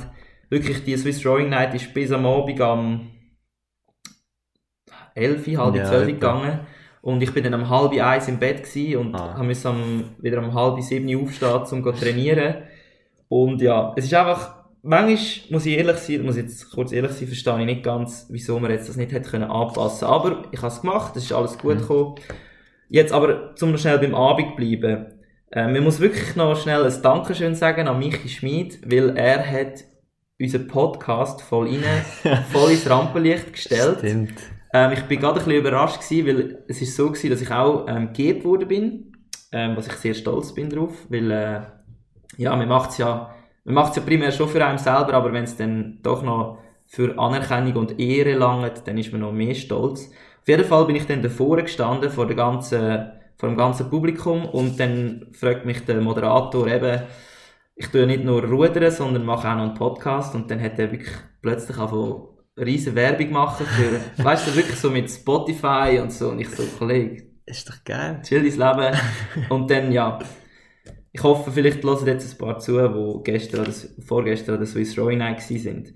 wirklich die Swiss Rowing Night ist bis am Abend am 11, halb Ja, 12 etwa. gegangen und ich bin dann um halb eins im Bett und Ah. habe müssen am, wieder um halb sieben aufstehen, um zu trainieren. Und ja, es ist einfach, manchmal muss ich ehrlich sein, muss jetzt kurz ehrlich sein, verstehe ich nicht ganz, wieso man jetzt das nicht hätte können anpassen. Aber ich habe es gemacht, es ist alles gut Mhm. gekommen. Jetzt aber, zum noch schnell beim Abend bleiben. Äh, man muss wirklich noch schnell ein Dankeschön sagen an Michi Schmid, weil er hat unseren Podcast voll rein, voll ins Rampenlicht gestellt. Stimmt. Ähm, ich bin gerade ein bisschen überrascht gewesen, weil es ist so gewesen, dass ich auch ähm, geehrt worden bin, ähm, was ich sehr stolz bin drauf, weil äh, ja, man macht es ja, man macht's ja primär schon für einen selber, aber wenn es dann doch noch für Anerkennung und Ehre langt, dann ist man noch mehr stolz. Auf jeden Fall bin ich dann davor gestanden vor der ganzen, vor dem ganzen Publikum und dann fragt mich der Moderator eben, ich tue nicht nur rudern, sondern mache auch noch einen Podcast und dann hat er wirklich plötzlich angefangen riesen Werbung machen für, weißt du, wirklich so mit Spotify und so und ich so, Kollege, Ist doch geil. chill dein Leben und dann, ja, ich hoffe, vielleicht hören jetzt ein paar zu, die gestern oder vorgestern an der Swiss Rowing Night sind.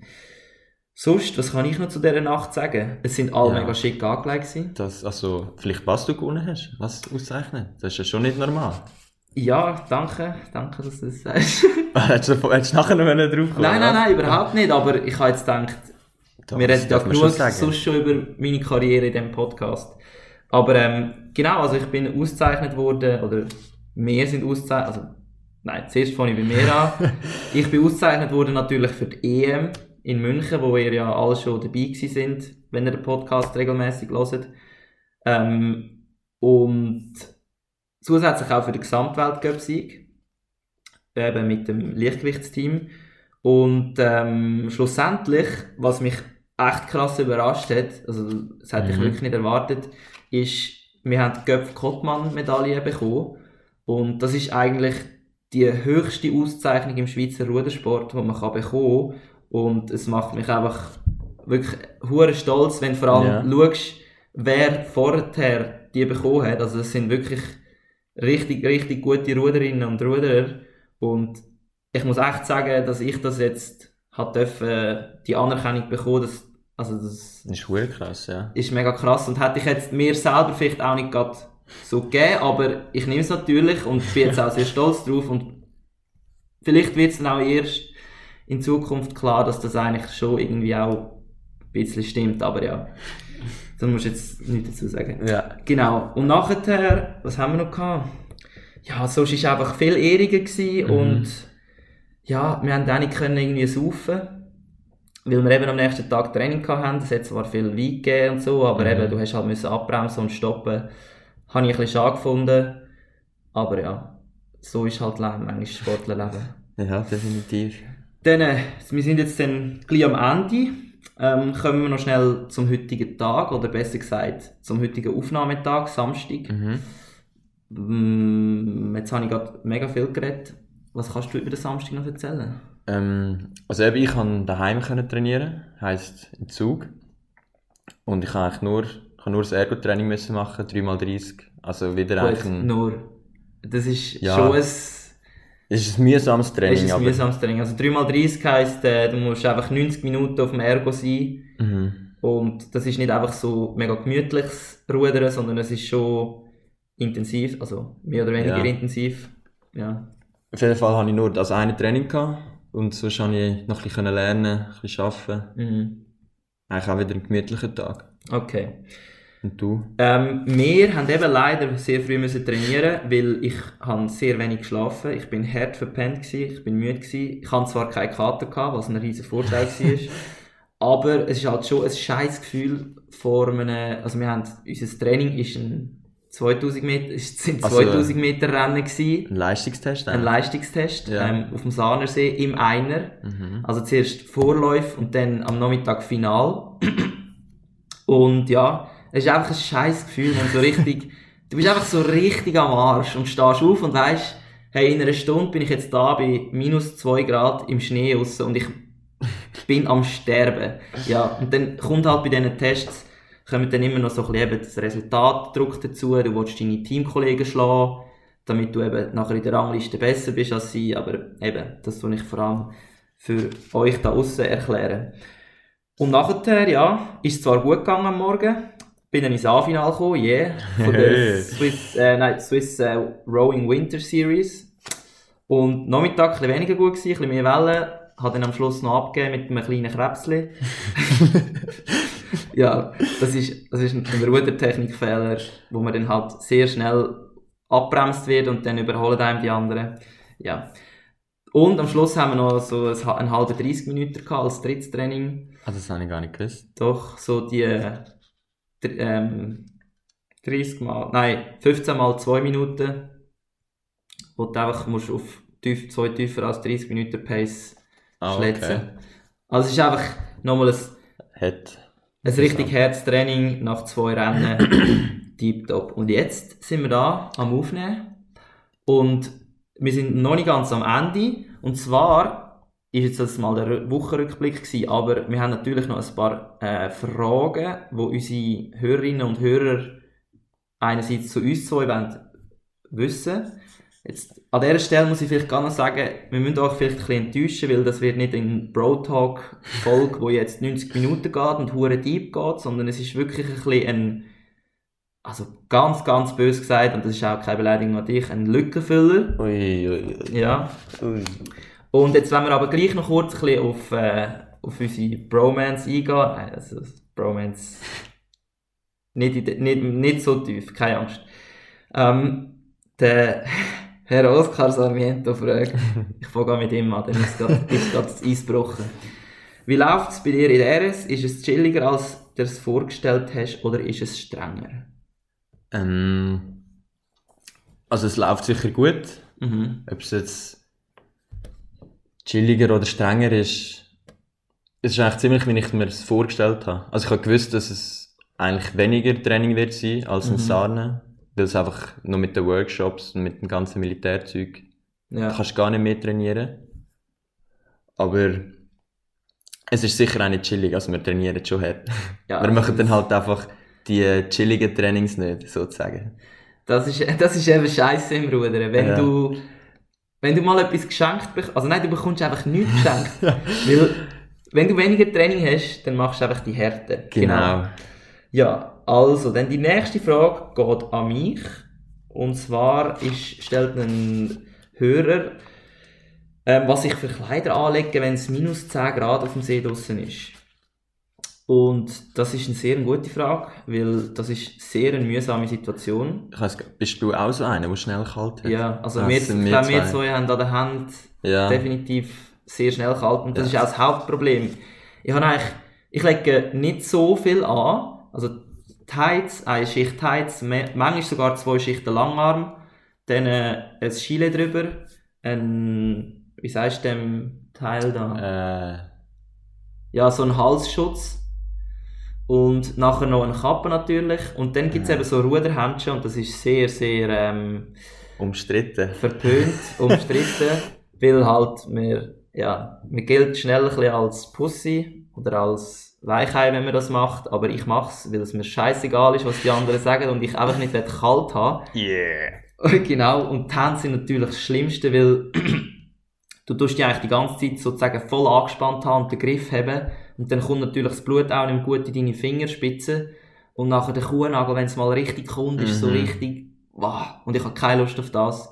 Sonst, was kann ich noch zu dieser Nacht sagen? Es sind alle Ja. mega schick angelegt gewesen. Das, also, vielleicht was du gewonnen hast. Was auszeichnen. Das ist ja schon nicht normal. Ja, danke, danke, dass du das sagst. hättest, du, hättest du nachher noch drauf kommen nein, nein, nein, überhaupt nicht, aber ich habe jetzt gedacht, Doch, wir reden ja genug schon sonst schon über meine Karriere in diesem Podcast. Aber ähm, genau, also ich bin ausgezeichnet worden, oder wir sind ausgezeichnet, also nein, zuerst fange ich bei mir an. ich bin ausgezeichnet worden natürlich für die EM in München, wo ihr ja alle schon dabei sind, wenn ihr den Podcast regelmäßig hört. Ähm, und zusätzlich auch für den Gesamtweltcup-Sieg, eben mit dem Leichtgewichtsteam. Und ähm, schlussendlich, was mich echt krass überrascht hat, also das hätte ich Mhm. wirklich nicht erwartet, ist, wir haben die Göpf-Kottmann-Medaille bekommen. Und das ist eigentlich die höchste Auszeichnung im Schweizer Rudersport, die man kann bekommen kann. Und es macht mich einfach wirklich hure stolz, wenn du vor allem Ja. schaust, wer vorher die bekommen hat. Also es sind wirklich richtig, richtig gute Ruderinnen und Ruderer. Und ich muss echt sagen, dass ich das jetzt hat dürfen, die Anerkennung bekommen, dass, also das Das ist verdammt krass, ja. ist mega krass und hätte ich jetzt mir selber vielleicht auch nicht gerade so gegeben, aber ich nehme es natürlich und bin jetzt auch sehr stolz drauf und vielleicht wird es dann auch erst in Zukunft klar, dass das eigentlich schon irgendwie auch ein bisschen stimmt, aber ja, da muss ich jetzt nichts dazu sagen. Ja. Genau, und nachher, was haben wir noch gehabt? Ja, sonst war einfach viel Ehrungen gewesen und ja, wir haben auch nicht können irgendwie saufen weil wir eben am nächsten Tag Training haben. Es hat zwar viel Wein gegeben und so, aber eben, du hast halt müssen abbremsen und stoppen. Habe ich ein bisschen schade gefunden. Aber ja, so ist halt Leben, manchmal Sportlerleben. Ja, definitiv. Dann, äh, wir sind jetzt dann gleich am Ende. Ähm, kommen wir noch schnell zum heutigen Tag, oder besser gesagt, zum heutigen Aufnahmetag, Samstag. Mhm. Mm, jetzt habe ich gerade mega viel geredet. Was kannst du über den Samstag noch erzählen? Ähm, also eben, ich konnte daheim trainieren, heisst im Zug. Und ich eigentlich nur, habe nur das Ergo-Training müssen machen, 3x30. Also wieder eigentlich Gut, ein, nur, das ist Ja. schon ein, es ist ein mühsames Training, ist ein aber... mühsames Training. Also 3x30 heisst, äh, du musst einfach 90 Minuten auf dem Ergo sein. Mhm. Und das ist nicht einfach so mega gemütliches Rudern, sondern es ist schon intensiv, also mehr oder weniger Ja. intensiv. Ja. Auf jeden Fall hatte ich nur das eine Training gehabt. Und sonst konnte ich noch ein bisschen lernen, ein bisschen arbeiten. Mhm. Eigentlich auch wieder ein gemütlicher Tag. Okay. Und du? Ähm, wir haben eben leider sehr früh müssen trainieren, weil ich habe sehr wenig geschlafen. Ich bin hart verpennt gewesen, ich bin müde gewesen. Ich hatte zwar keine Kater gehabt, was ein riesen Vorteil war. aber es ist halt schon ein scheiß Gefühl vor einem, also wir haben, unser Training ist ein 2000 Meter, es sind Also, 2000 Meter Rennen gewesen. Ein Leistungstest? Ein eigentlich? Leistungstest Ja. ähm, auf dem Sahnersee im Einer. Mhm. Also zuerst Vorläuf und dann am Nachmittag Final. Und ja, es ist einfach ein scheiß Gefühl, wenn so richtig, du bist einfach so richtig am Arsch und stehst auf und weißt, hey, in einer Stunde bin ich jetzt da bei minus 2 Grad im Schnee raus und ich bin am Sterben. Ja, und dann kommt halt bei diesen Tests, kommt dann immer noch so ein bisschen eben das Resultatdruck dazu, du willst deine Teamkollegen schlagen, damit du eben nachher in der Rangliste besser bist als sie, aber eben, das tue ich vor allem für euch da außen erklären. Und nachher, ja, ist es zwar gut gegangen am Morgen, bin dann ins A-Final gekommen, yeah, von der. Swiss, äh, nein, Swiss äh, Rowing Winter Series. Und Nachmittag ein bisschen weniger gut gewesen, ein bisschen mehr Wellen, hat dann am Schluss noch abgegeben mit einem kleinen Krebsli. ja, das ist, das ist ein Rudertechnikfehler, wo man dann halt sehr schnell abbremst wird und dann überholen einem die anderen. Ja. Und am Schluss haben wir noch so ein, einen halben 30 Minuten gehabt als drittes Training. Ah, das habe ich gar nicht gewusst. Doch so die ähm, 30 mal, nein, 15 mal 2 Minuten, wo du einfach musst auf tief, zwei tiefer als 30 Minuten Pace Ah, schlätzen. Also es ist einfach nochmal ein, Hat. ein richtig Herztraining nach zwei Rennen. Deep Und jetzt sind wir da am Aufnehmen. Und wir sind noch nicht ganz am Ende. Und zwar ist jetzt das mal der Rü- Wochenrückblick gewesen, aber wir haben natürlich noch ein paar äh, Fragen, wo unsere Hörerinnen und Hörer einerseits zu uns zwei wollen wissen. Jetzt, an dieser Stelle muss ich vielleicht gar noch sagen, wir müssen euch vielleicht ein bisschen enttäuschen, weil das wird nicht in Bro Talk Folge, wo jetzt 90 Minuten geht und hure deep geht, sondern es ist wirklich ein bisschen ein, also ganz, ganz bös gesagt, und das ist auch keine Beleidigung an dich, ein Lückenfüller. Ui, ui, ui. Ja. ui. Und jetzt wollen wir aber gleich noch kurz ein bisschen auf, äh, auf unsere Bromance eingehen. Nein, also Bromance nicht, in nicht, nicht so tief, keine Angst. Ähm, der Herr Oscar Sarmiento fragt, ich fange an mit ihm an, dann ist gerade ist gerade das Eis gebrochen. Wie läuft es bei dir in der RS? Ist es chilliger, als du es vorgestellt hast, oder ist es strenger? Ähm, also es läuft sicher gut. Mhm. Ob es jetzt chilliger oder strenger ist, es ist eigentlich ziemlich, wie ich mir es vorgestellt habe. Also ich habe gewusst, dass es eigentlich weniger Training wird sein als in Mhm. Sarne, weil es einfach nur mit den Workshops und mit dem ganzen Militärzeug Ja. kannst gar nicht mehr trainieren. Aber es ist sicher auch nicht chillig, also wir trainieren schon hart. ja wir machen dann halt einfach die chilligen Trainings nicht, sozusagen. Das ist, das ist eben scheiße im Rudern. Wenn Ja. du, wenn du mal etwas geschenkt bekommst, also nein, du bekommst einfach nichts geschenkt. Weil, wenn du weniger Training hast, dann machst du einfach die Härte. Genau. Ja, also, dann die nächste Frage geht an mich. Und zwar ist, stellt ein Hörer, ähm, was ich für Kleider anlege, wenn es minus 10 Grad auf dem See draußen ist. Und das ist eine sehr gute Frage, weil das ist sehr eine mühsame Situation. Ich weiss, bist du auch so einer, der schnell kalt hat? Ja, also Das wir, sind ich wir glaube, wir zwei. zwei haben an der Hand Ja. definitiv sehr schnell kalt und das Ja. ist auch das Hauptproblem. Ich habe eigentlich, ich lege nicht so viel an, also Tights, eine Schicht me- manchmal sogar zwei Schichten Langarm, dann äh, ein Gilet drüber, ein, wie sagst du dem Teil da? Äh, Ja, so ein Halsschutz und nachher noch eine Kappe natürlich und dann gibt es eben so Ruderhändchen und das ist sehr, sehr ähm, umstritten. verpönt, umstritten, weil halt wir, ja, man gilt schnell ein bisschen als Pussy oder als Weichei, wenn man das macht, aber ich mach's, weil es mir scheißegal ist, was die anderen sagen und ich einfach nicht kalt haben. Yeah. genau, und die Hände sind natürlich das Schlimmste, weil du tust die eigentlich die ganze Zeit sozusagen voll angespannt haben und den Griff haben und dann kommt natürlich das Blut auch nicht gut in deine Fingerspitzen und nachher der Kuhnagel, wenn es mal richtig kommt, ist so Mhm. richtig, wow, und ich habe keine Lust auf das.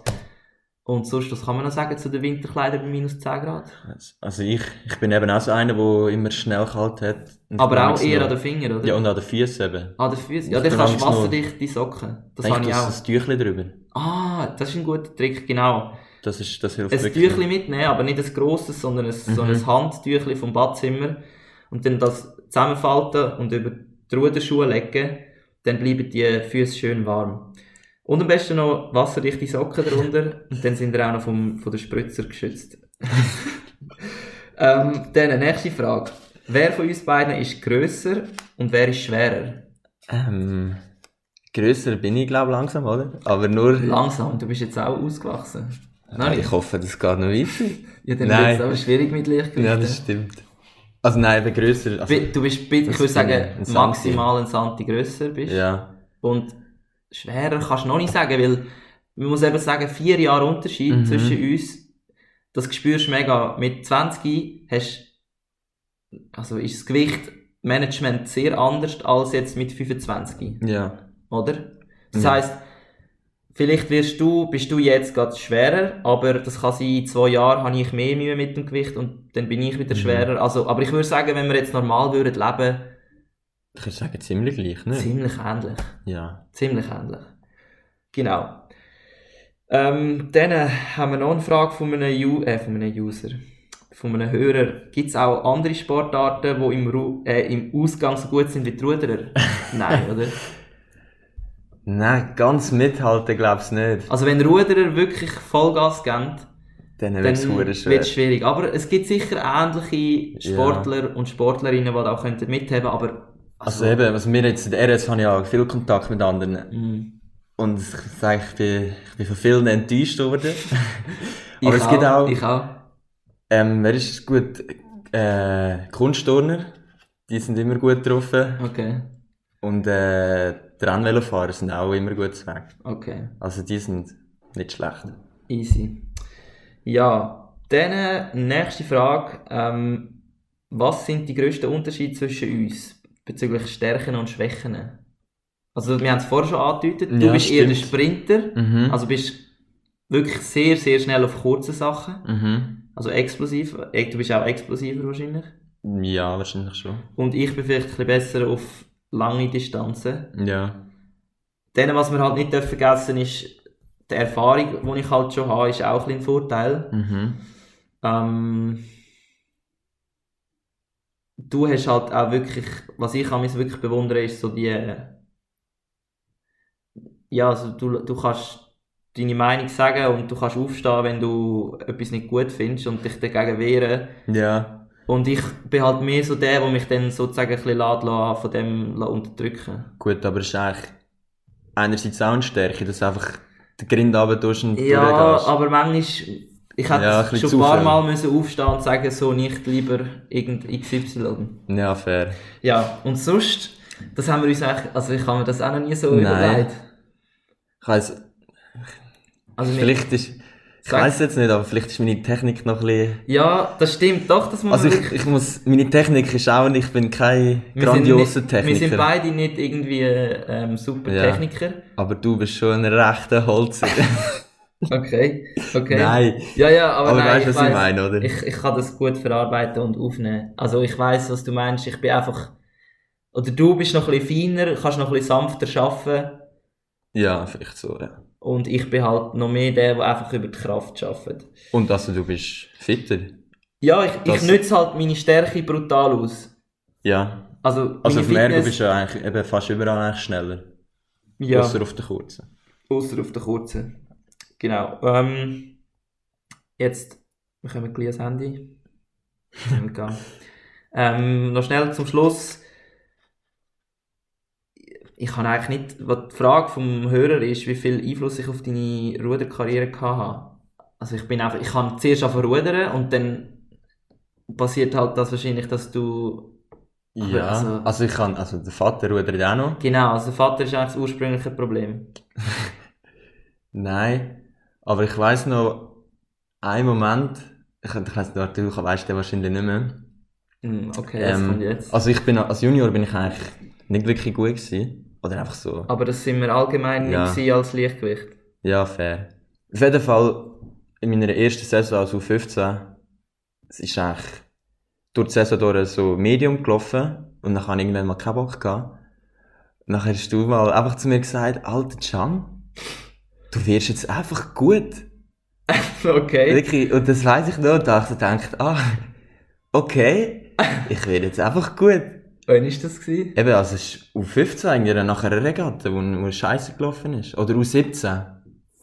Und sonst, was kann man noch sagen zu den Winterkleidern bei minus 10 Grad? Also ich, ich bin eben auch so einer, der immer schnell kalt hat. Und Aber auch eher noch- an den Fingern, oder? Ja, und an den Füßen eben. An den Füßen? Ja, dann kannst du wasserdichte Socken. Das habe ich das auch. ein Tüchlein drüber. Ah, das ist ein guter Trick, genau. Das, ist, das hilft ein wirklich. Tüchli mitnehmen, aber nicht ein grosses, sondern ein, so Mhm. ein Handtüchli vom Badzimmer. Und dann das zusammenfalten und über die Ruderschuhe legen. Dann bleiben die Füße schön warm. Und am besten noch wasserdichte Socken darunter. und dann sind wir auch noch vom, von den Spritzer geschützt. ähm, dann nächste Frage. Wer von uns beiden ist grösser und wer ist schwerer? Ähm, grösser bin ich, glaube langsam, oder? Aber nur... Langsam, du bist jetzt auch ausgewachsen. Nein, ich hoffe, das geht noch weiter. ja, dann wird es aber schwierig mit Lichtgewicht. ja, das stimmt. Also nein, eben grösser. Also, Du bist, bi- ich würde sagen, ein maximal ein Santi grösser bist. ja. Und schwerer kannst du noch nicht sagen, weil man muss eben sagen, vier Jahre Unterschied Mhm. zwischen uns, das spürst du mega. Mit 20 hast, also ist das Gewichtmanagement sehr anders als jetzt mit 25, Ja. oder? Das Ja. heisst, vielleicht wirst du, bist du jetzt gerade schwerer, aber das kann sein, in zwei Jahren habe ich mehr Mühe mit dem Gewicht und dann bin ich wieder Mhm. schwerer. Also, aber ich würde sagen, wenn wir jetzt normal würden leben, Ich würde sagen, ziemlich gleich, ne? ziemlich ähnlich. Ja. Ziemlich ähnlich. Genau. Ähm, dann äh, haben wir noch eine Frage von einem, Ju äh, von einem User, von einem Hörer. Gibt es auch andere Sportarten, die im, Ru äh, im Ausgang so gut sind wie die Ruderer? Nein, oder? Nein, ganz mithalten glaub's nicht. Also wenn Ruderer wirklich Vollgas geben, Dann dann wird schwer. es schwierig. Aber es gibt sicher ähnliche Sportler und Sportlerinnen, die da auch mithaben aber... Also eben, was mir jetzt in der RS habe ich ja viel Kontakt mit anderen. Mm. Und ich sage, ich bin, ich bin von vielen enttäuscht worden. Ich Aber es gibt auch, Ich auch. ähm, wer ist gut? Äh, Kunstturner. Die sind immer gut getroffen. Okay, Und, äh, Rennvelofahrer sind auch immer gut zu Weg. okay. Also die sind nicht schlecht. Easy. Ja, dann äh, nächste Frage. Ähm, was sind die grössten Unterschiede zwischen uns bezüglich Stärken und Schwächen? Also wir haben es vorher schon angedeutet, du Ja, bist eher der stimmt. Sprinter, Mhm. also bist wirklich sehr, sehr schnell auf kurze Sachen, mhm. also explosiv, du bist auch explosiver wahrscheinlich. Ja, wahrscheinlich schon. Und ich bin vielleicht ein bisschen besser auf lange Distanzen. Ja. Dann, was wir halt nicht dürfen vergessen ist, die Erfahrung, die ich halt schon habe, ist auch ein Vorteil. Mhm. Ähm, du hast halt auch wirklich, was ich an mich wirklich bewundere, ist so die, ja, also du, du kannst deine Meinung sagen und du kannst aufstehen, wenn du etwas nicht gut findest und dich dagegen wehren. Ja. Und ich bin halt mehr so der, der mich dann sozusagen ein bisschen lässt, von dem unterdrücken Gut, aber es ist eigentlich einerseits auch eine Stärke, dass du einfach den Grind runter und Ja, aber manchmal, ich hätte Ja, ein schon ein paar. Mal müssen aufstehen und sagen, so nicht lieber irgend XY. Ja, fair. Ja, und sonst, das haben wir uns eigentlich, also ich habe mir das auch noch nie so Nein. überlegt. Ich weiss, Also vielleicht ist, ich weiss jetzt nicht, aber vielleicht ist meine Technik noch ein bisschen, Ja, das stimmt, doch, das muss also ich, ich muss, meine Technik ist auch, ich bin kein grandioser nicht, Techniker. Wir sind beide nicht irgendwie ähm, super Ja. Techniker. aber du bist schon ein rechter Holzer. Okay, okay. Nein. Ja, ja, aber, Aber nein, weißt du, was ich weiss- meine, oder? Ich, ich kann das gut verarbeiten und aufnehmen. Also ich weiß, was du meinst. Ich bin einfach... Oder du bist noch ein bisschen feiner, kannst noch ein bisschen sanfter arbeiten. Ja, vielleicht so, ja. Und ich bin halt noch mehr der, der einfach über die Kraft arbeitet. Und also du bist fitter. Ja, ich, ich Das- nütze halt meine Stärke brutal aus. Ja. Also, Also auf dem Ergo bist du eigentlich eben fast überall eigentlich schneller. ja, Außer auf der kurzen. außer auf der kurzen. Genau. Ähm, jetzt, wir kommen gleich ans Handy. Ähm, noch schnell zum Schluss. Ich kann eigentlich nicht, was die Frage vom Hörer ist, wie viel Einfluss ich auf deine Ruderkarriere habe. Also ich bin einfach, ich kann zuerst einfach rudern und dann passiert halt das wahrscheinlich, dass du Ja. also- Also, ich kann, also der Vater rudert auch noch. Genau, also der Vater ist eigentlich das ursprüngliche Problem. Nein. Aber ich weiss noch, einen Moment, ich, ich weiss nicht, du weißt den wahrscheinlich nicht mehr. Hm, Okay, das Ähm, kommt jetzt. Also ich bin, als Junior bin ich eigentlich nicht wirklich gut gewesen. Oder einfach so. Aber das sind wir allgemein Ja. nicht als Leichtgewicht. Ja, fair. Auf jeden Fall, in meiner ersten Saison, also 15, es ist eigentlich durch die Saison durch so Medium gelaufen und dann habe ich irgendwann mal keinen Bock gehabt. Und dann hast du mal einfach zu mir gesagt, alter Can, du wirst jetzt einfach gut. Okay. Wirklich, und das weiss ich noch, da habe ich gedacht, ah, okay, ich werde jetzt einfach gut. Wann war das? Gewesen? Eben, also es ist U15 eigentlich nach einer Regatta, wo, wo scheiße gelaufen ist. Oder U17.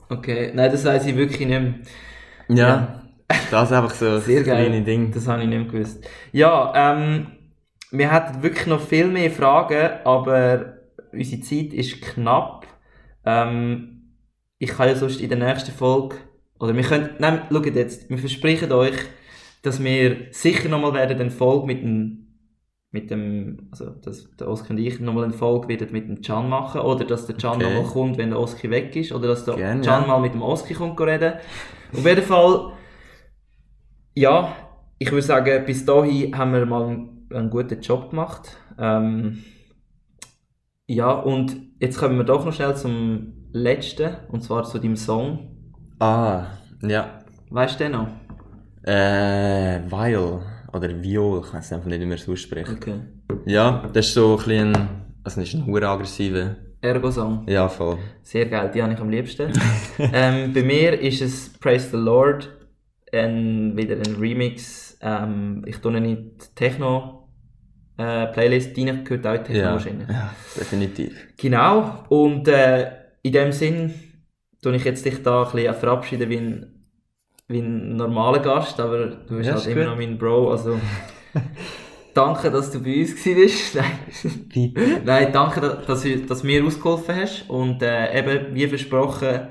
Okay, nein, das weiß ich wirklich nicht mehr. Ja. Das ist einfach so Sehr das geil. kleine Ding. Das habe ich nicht mehr gewusst. Ja, ähm, wir hätten wirklich noch viel mehr Fragen, aber unsere Zeit ist knapp. Ähm, ich kann ja sonst in der nächsten Folge, oder wir können, nein, schaut jetzt, wir versprechen euch, dass wir sicher nochmal werden eine Folge mit dem, mit dem, also, dass der Oski und ich nochmal eine Folge mit dem Can machen, oder dass der Can Okay. nochmal kommt, wenn der Oski weg ist, oder dass der Can ja. mal mit dem Oski kommt reden. Auf jeden Fall, ja, ich würde sagen, bis dahin haben wir mal einen, einen guten Job gemacht. Ähm, ja, und jetzt kommen wir doch noch schnell zum letzten, und zwar zu deinem Song. Ah, ja. Weißt du den noch? Äh, Viol. Oder Viol, ich weiß einfach nicht, wie man es ausspricht. Okay. Ja, das ist so ein bisschen, also das ist ein hure aggressiver. Ergo-Song. Ja, voll. Sehr geil, die habe ich am liebsten. ähm, bei mir ist es Praise the Lord, ein, wieder ein Remix. Ähm, ich tue ihn in die Techno äh, Playlist rein, gehört auch in Techno Ja, wahrscheinlich. ja, definitiv. Genau, und äh, in dem Sinn tue ich jetzt dich da ein bisschen verabschieden wie ein, wie ein normaler Gast, aber du bist Ja, halt immer gut. noch mein Bro, also danke, dass du bei uns warst. Nein. Nein, danke, dass, dass, du- mir ausgeholfen hast und äh, eben, wie versprochen,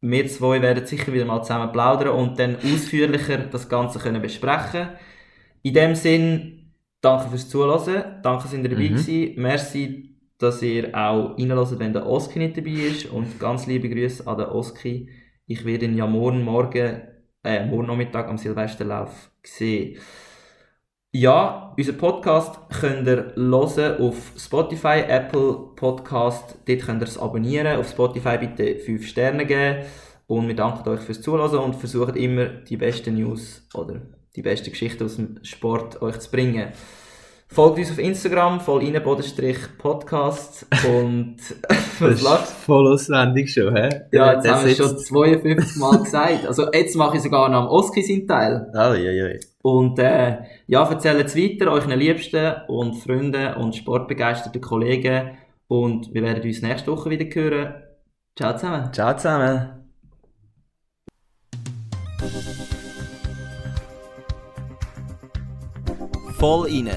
wir zwei werden sicher wieder mal zusammen plaudern und dann ausführlicher das Ganze können besprechen. In dem Sinn, danke fürs Zuhören, danke, dass ihr dabei Mhm. gewesen. Merci, dass ihr auch reinhört, wenn der Oski nicht dabei ist und ganz liebe Grüße an den Oski. Ich werde ihn ja morgen Morgen, äh, morgen Nachmittag am Silvesterlauf sehen. Ja, unser Podcast könnt ihr hören auf Spotify, Apple Podcast. Dort könnt ihr es abonnieren. Auf Spotify bitte 5 Sterne geben. Und wir danken euch fürs Zuhören und versuchen immer die besten News oder die besten Geschichten aus dem Sport euch zu bringen. Folgt uns auf Instagram, voll rein, Bodenstrich Podcast. Und was lachst voll auswendig schon, hä? Ja, jetzt haben wir es schon sitzt- 52 Mal gesagt. Also jetzt mache ich sogar noch am Oski seinen Teil. Oh, ja, ja. Und äh, ja, erzählt es weiter euren Liebsten und Freunden und sportbegeisterten Kollegen. Und wir werden uns nächste Woche wieder hören. Ciao zusammen. Ciao zusammen. Voll inne,